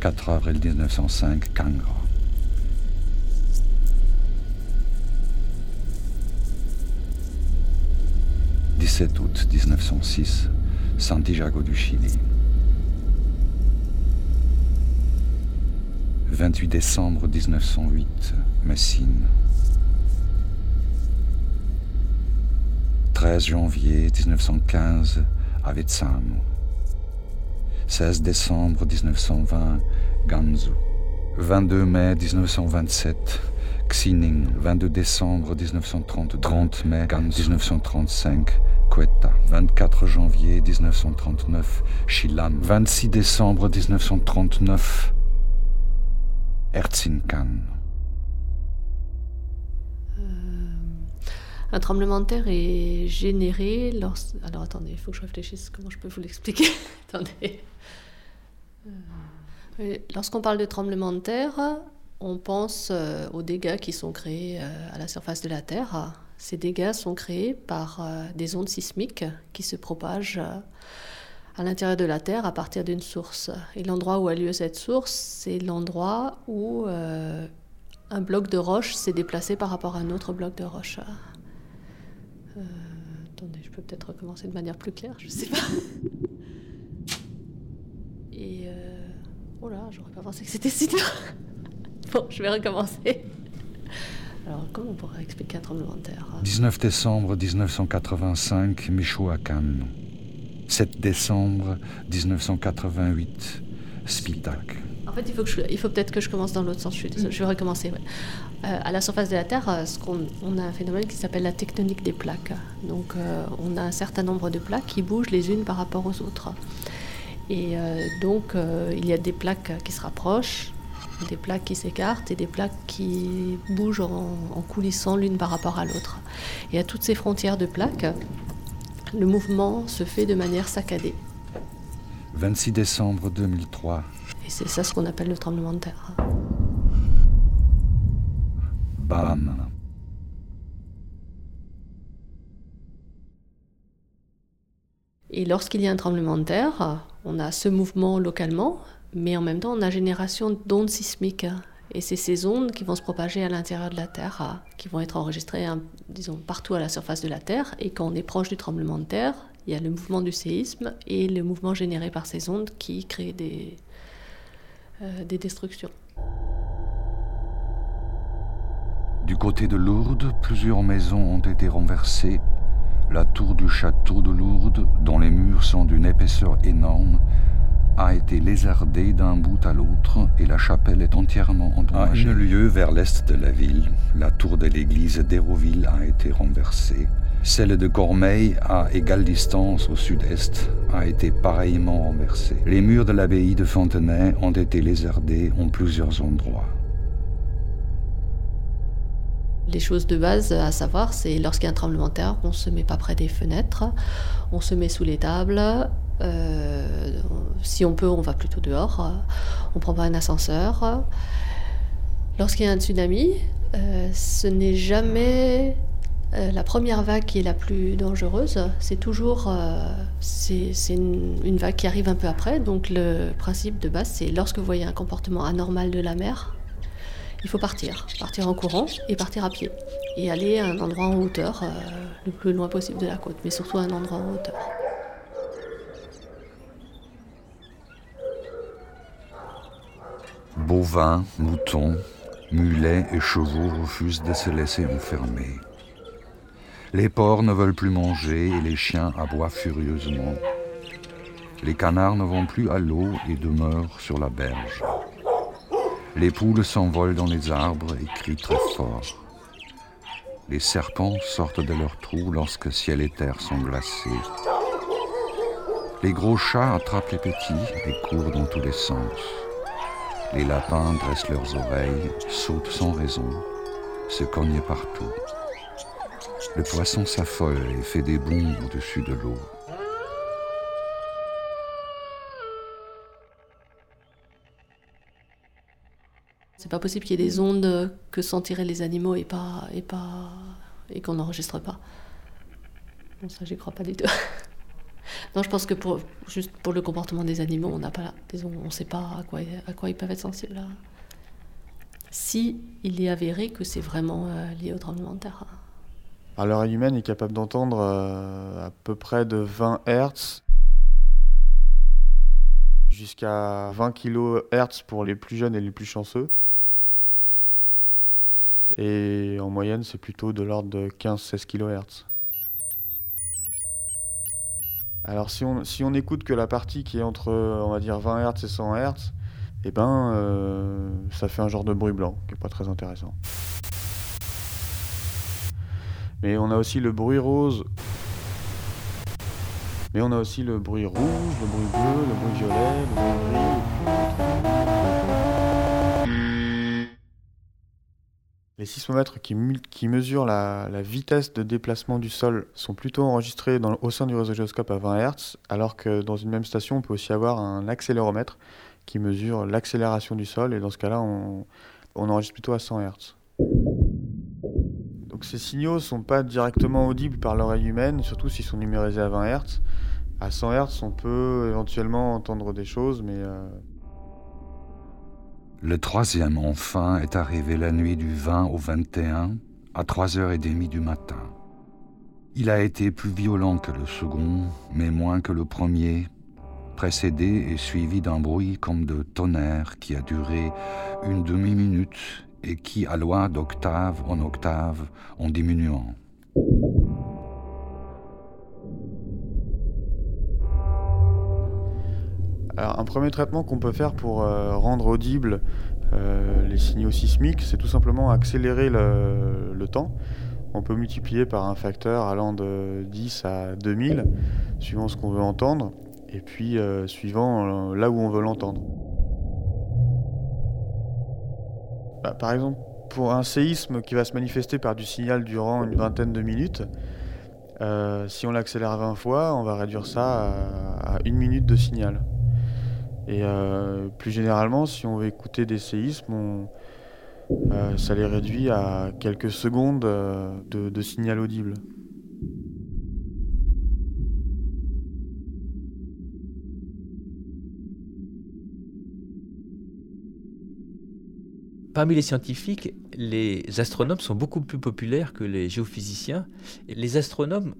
4 avril 1905, Kangra. 17 août 1906, Santiago du Chili. 28 décembre 1908, Messine. 13 janvier 1915, Avezzano. 16 décembre 1920, Ganzu. 22 mai 1927, Xining. 22 décembre 1930, 30 mai 1935, Quetta. 24 janvier 1939, Chilan. 26 décembre 1939, Erzincan. Un tremblement de terre est généré lorsque... Alors attendez, il faut que je réfléchisse comment je peux vous l'expliquer. attendez. Euh, lorsqu'on parle de tremblement de terre, on pense euh, aux dégâts qui sont créés euh, à la surface de la Terre. Ces dégâts sont créés par des ondes sismiques qui se propagent à l'intérieur de la Terre à partir d'une source. Et l'endroit où a lieu cette source, c'est l'endroit où un bloc de roche s'est déplacé par rapport à un autre bloc de roche. Euh, attendez, je peux peut-être recommencer de manière plus claire, je sais pas. Et euh, oh là, j'aurais pas pensé que c'était si dur. bon, je vais recommencer. Alors, comment on pourrait expliquer un tremblement de terre 19 décembre 1985, Michoacán. 7 décembre 1988, Spitak. En fait, il faut, peut-être que je commence dans l'autre sens. Je, je vais recommencer. Euh, à la surface de la Terre, euh, on, a un phénomène qui s'appelle la tectonique des plaques. Donc, euh, on a un certain nombre de plaques qui bougent les unes par rapport aux autres. Et donc, il y a des plaques qui se rapprochent, des plaques qui s'écartent et des plaques qui bougent en, en coulissant l'une par rapport à l'autre. Et à toutes ces frontières de plaques, le mouvement se fait de manière saccadée. 26 décembre 2003. Et c'est ça ce qu'on appelle le tremblement de terre. Bam. Et lorsqu'il y a un tremblement de terre, on a ce mouvement localement, mais en même temps on a génération d'ondes sismiques. Et c'est ces ondes qui vont se propager à l'intérieur de la Terre, qui vont être enregistrées, hein, disons, partout à la surface de la Terre. Et quand on est proche du tremblement de terre, il y a le mouvement du séisme et le mouvement généré par ces ondes qui créent des, des destructions. Du côté de Lourdes, plusieurs maisons ont été renversées. La tour du château de Lourdes, dont les murs sont d'une épaisseur énorme, a été lézardée d'un bout à l'autre et la chapelle est entièrement endommagée. À un lieu vers l'est de la ville, la tour de l'église d'Hérouville a été renversée. Celle de Cormeilles, à égale distance au sud-est, a été pareillement renversée. Les murs de l'abbaye de Fontenay ont été lézardés en plusieurs endroits. Les choses de base à savoir, c'est lorsqu'il y a un tremblement de terre, on se met pas près des fenêtres, on se met sous les tables. Euh, si on peut, on va plutôt dehors. On prend pas un ascenseur. Lorsqu'il y a un tsunami, euh, ce n'est jamais euh, la première vague qui est la plus dangereuse, c'est toujours euh, une, vague qui arrive un peu après. Donc le principe de base, c'est lorsque vous voyez un comportement anormal de la mer, il faut partir, partir en courant et partir à pied et aller à un endroit en hauteur, euh, le plus loin possible de la côte, mais surtout à un endroit en hauteur. Bovins, moutons, mulets et chevaux refusent de se laisser enfermer. Les porcs ne veulent plus manger et les chiens aboient furieusement. Les canards ne vont plus à l'eau et demeurent sur la berge. Les poules s'envolent dans les arbres et crient très fort. Les serpents sortent de leurs trous lorsque ciel et terre sont glacés. Les gros chats attrapent les petits et courent dans tous les sens. Les lapins dressent leurs oreilles, sautent sans raison, se cognent partout. Le poisson s'affole et fait des bonds au-dessus de l'eau. C'est pas possible qu'il y ait des ondes que sentiraient les animaux et pas et pas et qu'on n'enregistre pas. Bon, ça, j'y crois pas du tout. Non, je pense que pour, juste pour le comportement des animaux, on n'a pas, disons, on ne sait pas à quoi, à quoi ils peuvent être sensibles. Si il est avéré que c'est vraiment euh, lié au tremblement de terre. L'oreille humaine est capable d'entendre euh, à peu près de 20 Hz jusqu'à 20 kHz pour les plus jeunes et les plus chanceux. Et en moyenne, c'est plutôt de l'ordre de 15-16 kHz. Alors si on, si on écoute que la partie qui est entre, on va dire, 20 Hz et 100 Hz, eh ben, euh, ça fait un genre de bruit blanc, qui n'est pas très intéressant. Mais on a aussi le bruit rose. Mais on a aussi le bruit rouge, le bruit bleu, le bruit violet, le bruit gris. Les sismomètres qui, mesurent la, vitesse de déplacement du sol sont plutôt enregistrés au sein du réseau gyroscope à 20 Hz, alors que dans une même station, on peut aussi avoir un accéléromètre qui mesure l'accélération du sol, et dans ce cas-là, on, enregistre plutôt à 100 Hz. Ces signaux ne sont pas directement audibles par l'oreille humaine, surtout s'ils sont numérisés à 20 Hz. À 100 Hz, on peut éventuellement entendre des choses, mais... Euh, le troisième, enfin, est arrivé la nuit du 20 au 21, à 3h30 du matin. Il a été plus violent que le second, mais moins que le premier, précédé et suivi d'un bruit comme de tonnerre qui a duré une demi-minute et qui alloit d'octave en octave en diminuant. Alors, un premier traitement qu'on peut faire pour euh, rendre audibles euh, les signaux sismiques, c'est tout simplement accélérer le, temps. On peut multiplier par un facteur allant de 10 à 2000, suivant ce qu'on veut entendre et puis euh, suivant euh, là où on veut l'entendre. Bah, par exemple, pour un séisme qui va se manifester par du signal durant une vingtaine de minutes, euh, si on l'accélère 20 fois, on va réduire ça à, une minute de signal. Et plus généralement, si on veut écouter des séismes, ça les réduit à quelques secondes de signal audible. Parmi les scientifiques, les astronomes sont beaucoup plus populaires que les géophysiciens. Les astronomes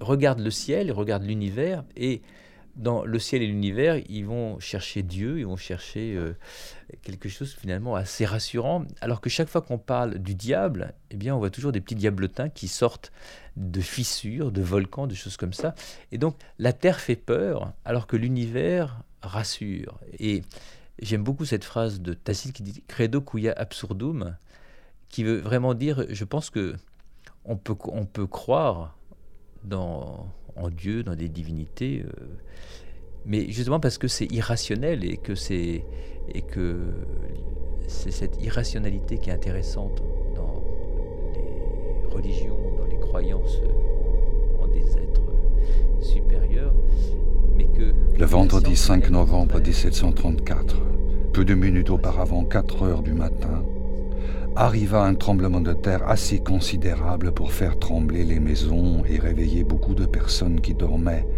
regardent le ciel, regardent l'univers, et dans le ciel et l'univers, ils vont chercher Dieu, ils vont chercher euh, quelque chose finalement assez rassurant. Alors que chaque fois qu'on parle du diable, eh bien, on voit toujours des petits diablotins qui sortent de fissures, de volcans, de choses comme ça. Et donc, la Terre fait peur, alors que l'univers rassure. Et J'aime beaucoup cette phrase de Tacite qui dit Credo quia absurdum, qui veut vraiment dire je pense que on peut, on peut croire dans, en Dieu, dans des divinités, euh, mais justement parce que c'est irrationnel et que c'est et que c'est cette irrationalité qui est intéressante dans les religions, dans les croyances en, en des êtres supérieurs. Le vendredi 5 novembre 1734, peu de minutes auparavant, 4 heures du matin, arriva un tremblement de terre assez considérable pour faire trembler les maisons et réveiller beaucoup de personnes qui dormaient,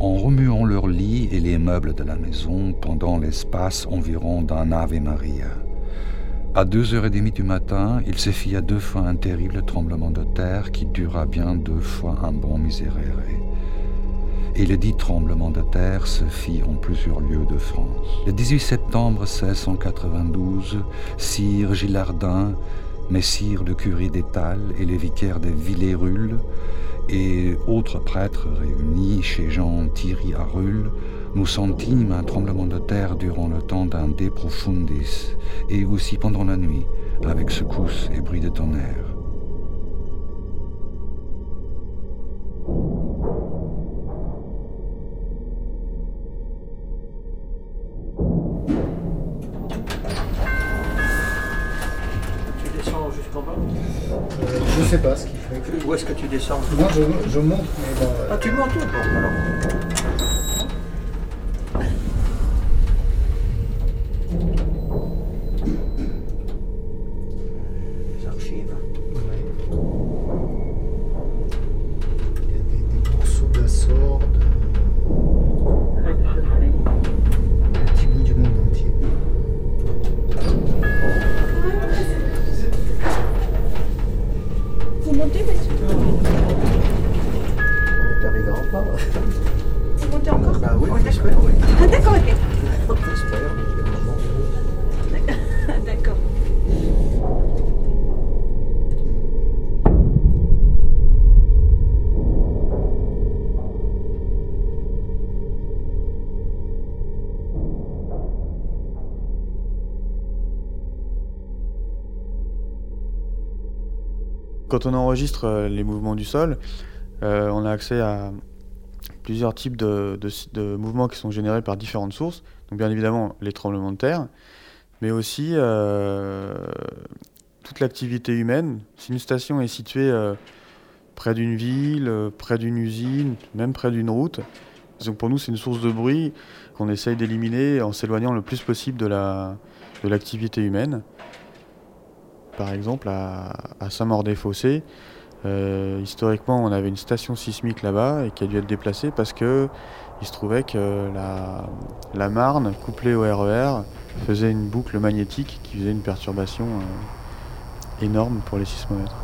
en remuant leurs lits et les meubles de la maison pendant l'espace environ d'un Ave Maria. À deux heures et demie du matin, il se fit deux fois un terrible tremblement de terre qui dura bien deux fois un bon miséréré et le dit tremblement de terre se fit en plusieurs lieux de France. Le 18 septembre 1692, Sire Gillardin, Messire le curé d'Étal et les vicaires de Villers-Rulle et autres prêtres réunis chez Jean Thierry à Rulle, nous sentîmes un tremblement de terre durant le temps d'un De Profundis et aussi pendant la nuit, avec secousses et bruits de tonnerre. Je sais pas ce qu'il fait. Où est-ce que tu descends? Moi, je, je monte, mais bon. Ah, tu montes bon, alors? d'accord, ok. D'accord. Quand on enregistre euh, les mouvements du sol, euh, on a accès à, plusieurs types de, de, mouvements qui sont générés par différentes sources. Donc bien évidemment les tremblements de terre, mais aussi euh, toute l'activité humaine. Si une station est située près d'une ville, près d'une usine, même près d'une route, donc pour nous c'est une source de bruit qu'on essaye d'éliminer en s'éloignant le plus possible de l'activité de humaine par exemple à, Saint-Maur-des-Fossés. Euh, historiquement, on avait une station sismique là-bas et qui a dû être déplacée parce que il se trouvait que la, Marne, couplée au RER, e faisait une boucle magnétique qui faisait une perturbation euh, énorme pour les sismomètres.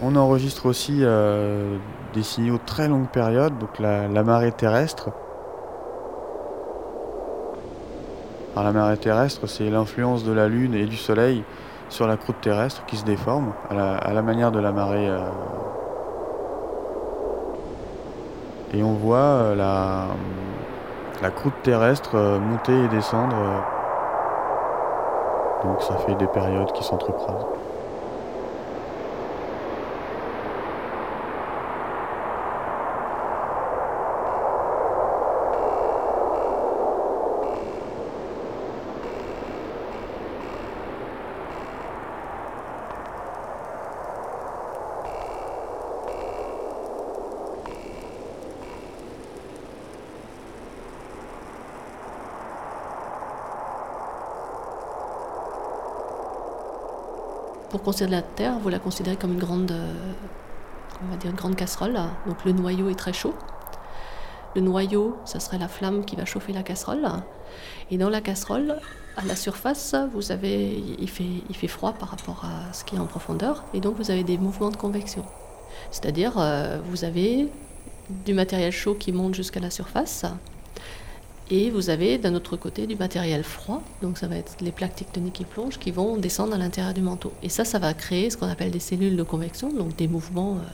On enregistre aussi euh, des signaux très longue période, donc la marée terrestre. La marée terrestre, c'est l'influence de la Lune et du Soleil sur la croûte terrestre qui se déforme à la, manière de la marée. Euh. Et on voit euh, la, croûte terrestre euh, monter et descendre. Donc ça fait des périodes qui s'entrecroisent. Pour considérer la Terre, vous la considérez comme une grande, euh, on va dire une grande casserole. Donc le noyau est très chaud. Le noyau, ça serait la flamme qui va chauffer la casserole. Et dans la casserole, à la surface, vous avez, il fait, il fait froid par rapport à ce qui est en profondeur, et donc vous avez des mouvements de convection. C'est-à-dire, euh, vous avez du matériel chaud qui monte jusqu'à la surface, et vous avez d'un autre côté du matériel froid, donc ça va être les plaques tectoniques qui plongent, qui vont descendre à l'intérieur du manteau. Et ça, ça va créer ce qu'on appelle des cellules de convection, donc des mouvements, euh,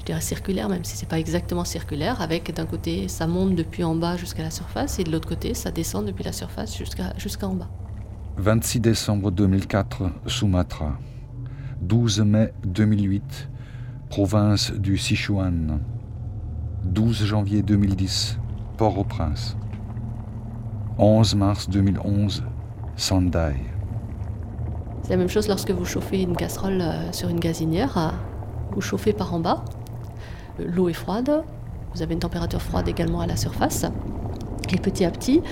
je dirais circulaires, même si ce n'est pas exactement circulaire, avec d'un côté ça monte depuis en bas jusqu'à la surface, et de l'autre côté ça descend depuis la surface jusqu'à jusqu'en bas. 26 décembre 2004, Sumatra. 12 mai 2008, province du Sichuan. 12 janvier 2010, Port-au-Prince. 11 mars 2011, Sendai. C'est la même chose lorsque vous chauffez une casserole euh, sur une gazinière. Euh, vous chauffez par en bas. Euh, l'eau est froide. Vous avez une température froide également à la surface. Et petit à petit,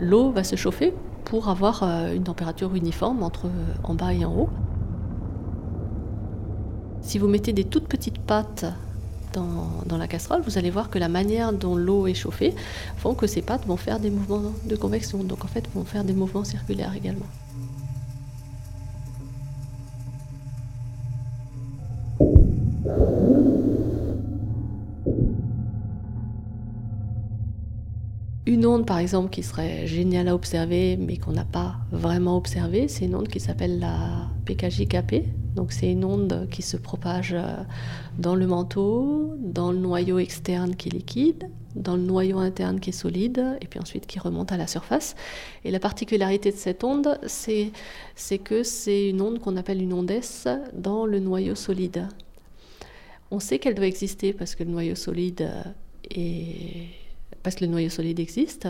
l'eau va se chauffer pour avoir une température uniforme entre en bas et en haut. Si vous mettez des toutes petites pâtes dans, la casserole, vous allez voir que la manière dont l'eau est chauffée font que ces pâtes vont faire des mouvements de convection, donc en fait vont faire des mouvements circulaires également. Une onde, par exemple, qui serait géniale à observer, mais qu'on n'a pas vraiment observée, c'est une onde qui s'appelle la PKJKP, donc c'est une onde qui se propage euh, dans le manteau, dans le noyau externe qui est liquide, dans le noyau interne qui est solide, et puis ensuite qui remonte à la surface. Et la particularité de cette onde, c'est, que c'est une onde qu'on appelle une onde S dans le noyau solide. On sait qu'elle doit exister parce que le noyau solide est... parce que le noyau solide existe,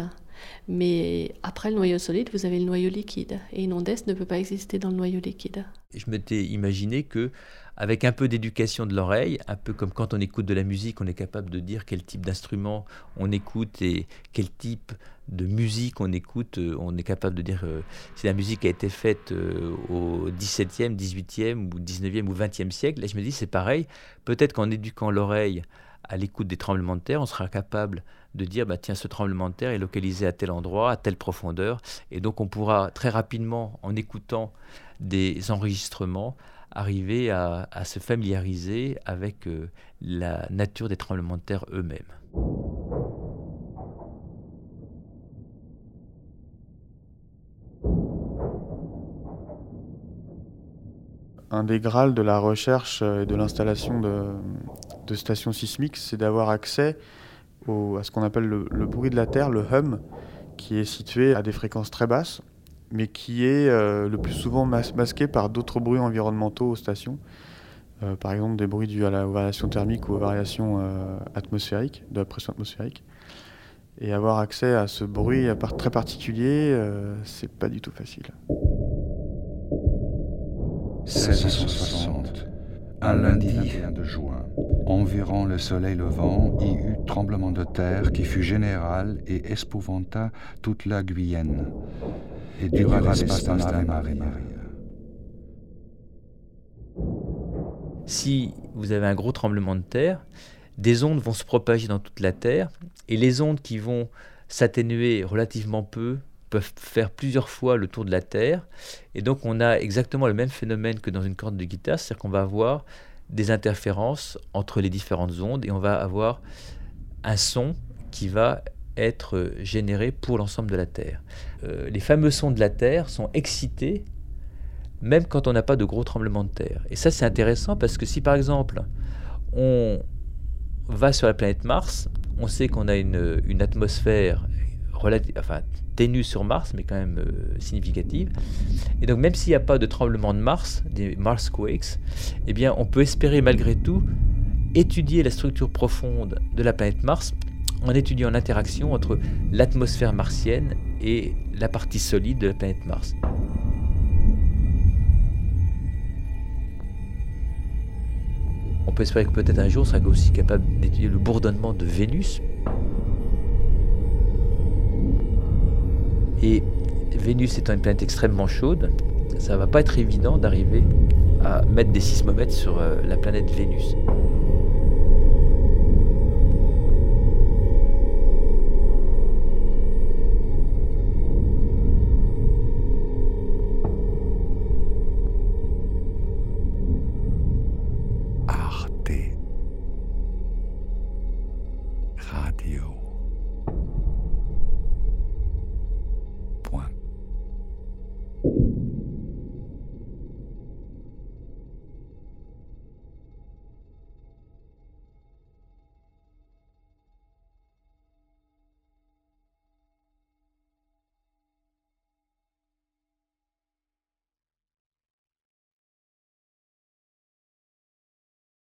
mais après le noyau solide, vous avez le noyau liquide. Et une onde S ne peut pas exister dans le noyau liquide. Je m'étais imaginé que avec un peu d'éducation de l'oreille, un peu comme quand on écoute de la musique, on est capable de dire quel type d'instrument on écoute et quel type de musique on écoute. Euh, on est capable de dire euh, si la musique a été faite euh, au 17e, 18e ou 19e ou 20e siècle. Là, je me dis, c'est pareil. Peut-être qu'en éduquant l'oreille à l'écoute des tremblements de terre, on sera capable de dire bah, tiens, ce tremblement de terre est localisé à tel endroit, à telle profondeur. Et donc, on pourra très rapidement, en écoutant des enregistrements, arriver à, se familiariser avec euh, la nature des tremblements de terre eux-mêmes. Un des grâles de la recherche et de l'installation de, stations sismiques, c'est d'avoir accès à ce qu'on appelle le, bruit de la Terre, le hum, qui est situé à des fréquences très basses, mais qui est euh, le plus souvent mas- masqué par d'autres bruits environnementaux aux stations. Euh, par exemple, des bruits dus à la aux variations thermiques ou aux variations euh, atmosphériques, de la pression atmosphérique. Et avoir accès à ce bruit très particulier, euh, c'est pas du tout facile. 1660, un lundi 21 de juin. Environ le soleil levant, y eut tremblement de terre qui fut général et espouvanta toute la Guyenne, et dura l'espace d'un Maria. Si vous avez un gros tremblement de terre, des ondes vont se propager dans toute la Terre, et les ondes qui vont s'atténuer relativement peu peuvent faire plusieurs fois le tour de la Terre, et donc on a exactement le même phénomène que dans une corde de guitare, c'est-à-dire qu'on va avoir des interférences entre les différentes ondes, et on va avoir un son qui va être généré pour l'ensemble de la Terre. Euh, les fameux sons de la Terre sont excités même quand on n'a pas de gros tremblements de terre. Et ça, c'est intéressant parce que si par exemple on va sur la planète Mars, on sait qu'on a une, une atmosphère enfin, ténue sur Mars, mais quand même euh, significative. Et donc même s'il n'y a pas de tremblement de Mars, des Mars Quakes, eh bien on peut espérer malgré tout étudier la structure profonde de la planète Mars en étudiant l'interaction entre l'atmosphère martienne et la partie solide de la planète Mars. On peut espérer que peut-être un jour on sera aussi capable d'étudier le bourdonnement de Vénus. Et Vénus étant une planète extrêmement chaude, ça va pas être évident d'arriver à mettre des sismomètres sur euh, la planète Vénus.